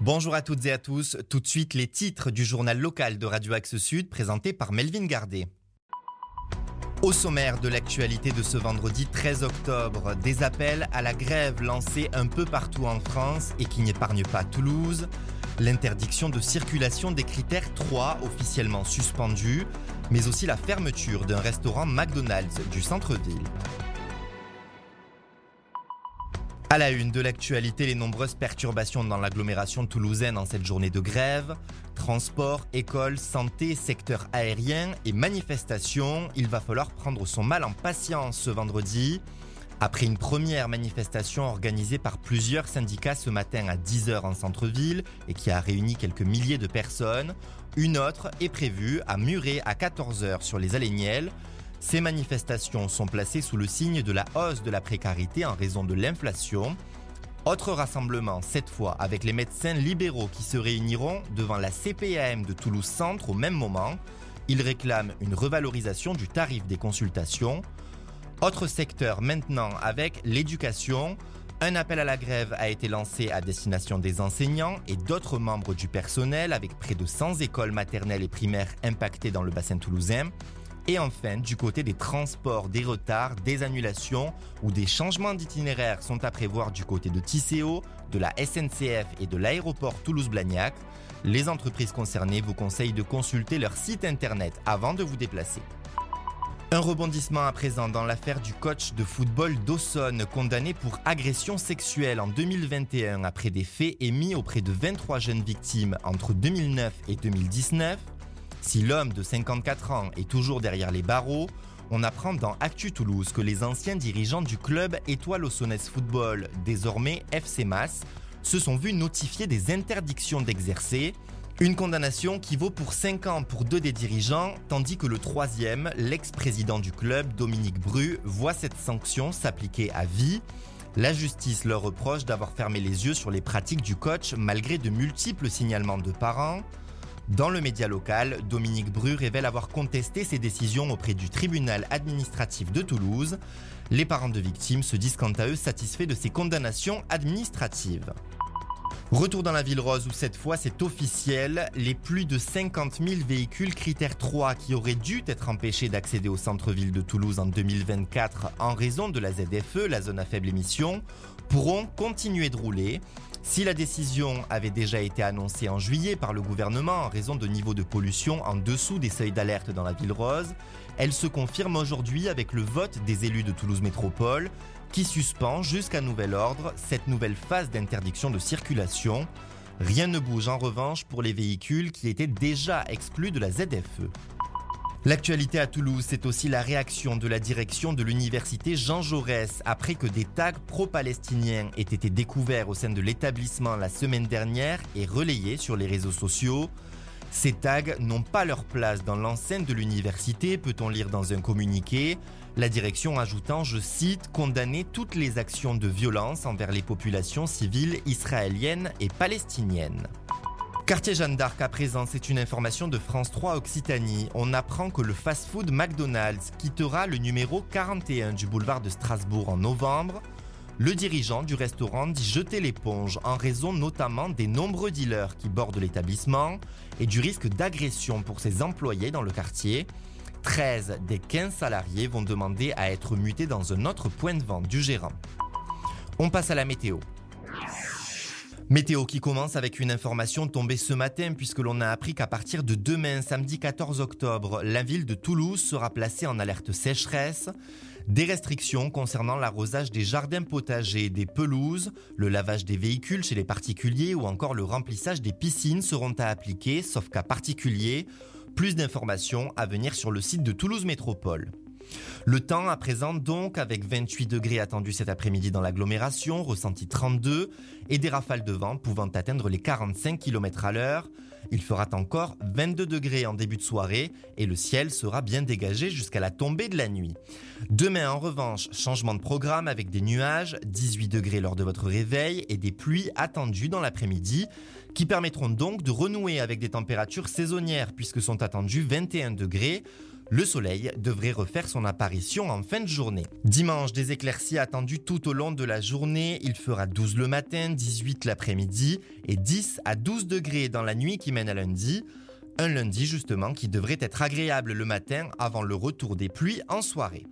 Bonjour à toutes et à tous. Tout de suite, les titres du journal local de Radio Axe Sud présenté par Melvin Gardet. Au sommaire de l'actualité de ce vendredi 13 octobre, des appels à la grève lancés un peu partout en France et qui n'épargnent pas Toulouse, l'interdiction de circulation des critères 3 officiellement suspendus, mais aussi la fermeture d'un restaurant McDonald's du centre-ville. À la une de l'actualité, les nombreuses perturbations dans l'agglomération toulousaine en cette journée de grève. Transport, école, santé, secteur aérien et manifestations. Il va falloir prendre son mal en patience ce vendredi. Après une première manifestation organisée par plusieurs syndicats ce matin à 10h en centre-ville et qui a réuni quelques milliers de personnes, une autre est prévue à Muret à 14h sur les Aléniels. Ces manifestations sont placées sous le signe de la hausse de la précarité en raison de l'inflation. Autre rassemblement, cette fois avec les médecins libéraux qui se réuniront devant la CPAM de Toulouse Centre au même moment. Ils réclament une revalorisation du tarif des consultations. Autre secteur maintenant avec l'éducation. Un appel à la grève a été lancé à destination des enseignants et d'autres membres du personnel avec près de 100 écoles maternelles et primaires impactées dans le bassin toulousain. Et enfin, du côté des transports, des retards, des annulations ou des changements d'itinéraire sont à prévoir du côté de Tisséo, de la SNCF et de l'aéroport Toulouse-Blagnac. Les entreprises concernées vous conseillent de consulter leur site internet avant de vous déplacer. Un rebondissement à présent dans l'affaire du coach de football Dawson, condamné pour agression sexuelle en 2021 après des faits émis auprès de 23 jeunes victimes entre 2009 et 2019. Si l'homme de 54 ans est toujours derrière les barreaux, on apprend dans Actu Toulouse que les anciens dirigeants du club Étoile au Football, désormais FC Mas, se sont vus notifier des interdictions d'exercer. Une condamnation qui vaut pour 5 ans pour deux des dirigeants, tandis que le troisième, l'ex-président du club, Dominique Bru, voit cette sanction s'appliquer à vie. La justice leur reproche d'avoir fermé les yeux sur les pratiques du coach malgré de multiples signalements de parents. Dans le média local, Dominique Bru révèle avoir contesté ses décisions auprès du tribunal administratif de Toulouse. Les parents de victimes se disent quant à eux satisfaits de ces condamnations administratives. Retour dans la ville rose où cette fois c'est officiel, les plus de 50 000 véhicules critère 3 qui auraient dû être empêchés d'accéder au centre-ville de Toulouse en 2024 en raison de la ZFE, la zone à faible émission, pourront continuer de rouler. Si la décision avait déjà été annoncée en juillet par le gouvernement en raison de niveaux de pollution en dessous des seuils d'alerte dans la ville rose, elle se confirme aujourd'hui avec le vote des élus de Toulouse Métropole qui suspend jusqu'à nouvel ordre cette nouvelle phase d'interdiction de circulation. Rien ne bouge en revanche pour les véhicules qui étaient déjà exclus de la ZFE. L'actualité à Toulouse, c'est aussi la réaction de la direction de l'université Jean Jaurès après que des tags pro-palestiniens aient été découverts au sein de l'établissement la semaine dernière et relayés sur les réseaux sociaux. Ces tags n'ont pas leur place dans l'enceinte de l'université, peut-on lire dans un communiqué. La direction ajoutant, je cite, condamner toutes les actions de violence envers les populations civiles israéliennes et palestiniennes. Quartier Jeanne d'Arc à présent, c'est une information de France 3 Occitanie. On apprend que le fast-food McDonald's quittera le numéro 41 du boulevard de Strasbourg en novembre. Le dirigeant du restaurant dit jeter l'éponge en raison notamment des nombreux dealers qui bordent l'établissement et du risque d'agression pour ses employés dans le quartier. 13 des 15 salariés vont demander à être mutés dans un autre point de vente du gérant. On passe à la météo. Météo qui commence avec une information tombée ce matin puisque l'on a appris qu'à partir de demain, samedi 14 octobre, la ville de Toulouse sera placée en alerte sécheresse. Des restrictions concernant l'arrosage des jardins potagers, des pelouses, le lavage des véhicules chez les particuliers ou encore le remplissage des piscines seront à appliquer, sauf cas particulier. Plus d'informations à venir sur le site de Toulouse Métropole. Le temps à présent donc avec 28 degrés attendus cet après-midi dans l'agglomération, ressenti 32 et des rafales de vent pouvant atteindre les 45 km à l'heure. Il fera encore 22 degrés en début de soirée et le ciel sera bien dégagé jusqu'à la tombée de la nuit. Demain en revanche, changement de programme avec des nuages, 18 degrés lors de votre réveil et des pluies attendues dans l'après-midi qui permettront donc de renouer avec des températures saisonnières puisque sont attendus 21 degrés Le soleil devrait refaire son apparition en fin de journée. Dimanche, des éclaircies attendues tout au long de la journée. Il fera 12 le matin, 18 l'après-midi et 10 à 12 degrés dans la nuit qui mène à lundi. Un lundi justement qui devrait être agréable le matin avant le retour des pluies en soirée.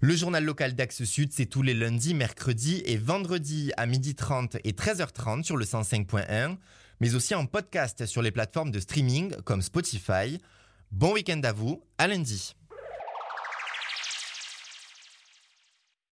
Le journal local d'Axe Sud, c'est tous les lundis, mercredis et vendredis à 12h30 et 13h30 sur le 105.1, mais aussi en podcast sur les plateformes de streaming comme Spotify. Bon week-end à vous, à lundi.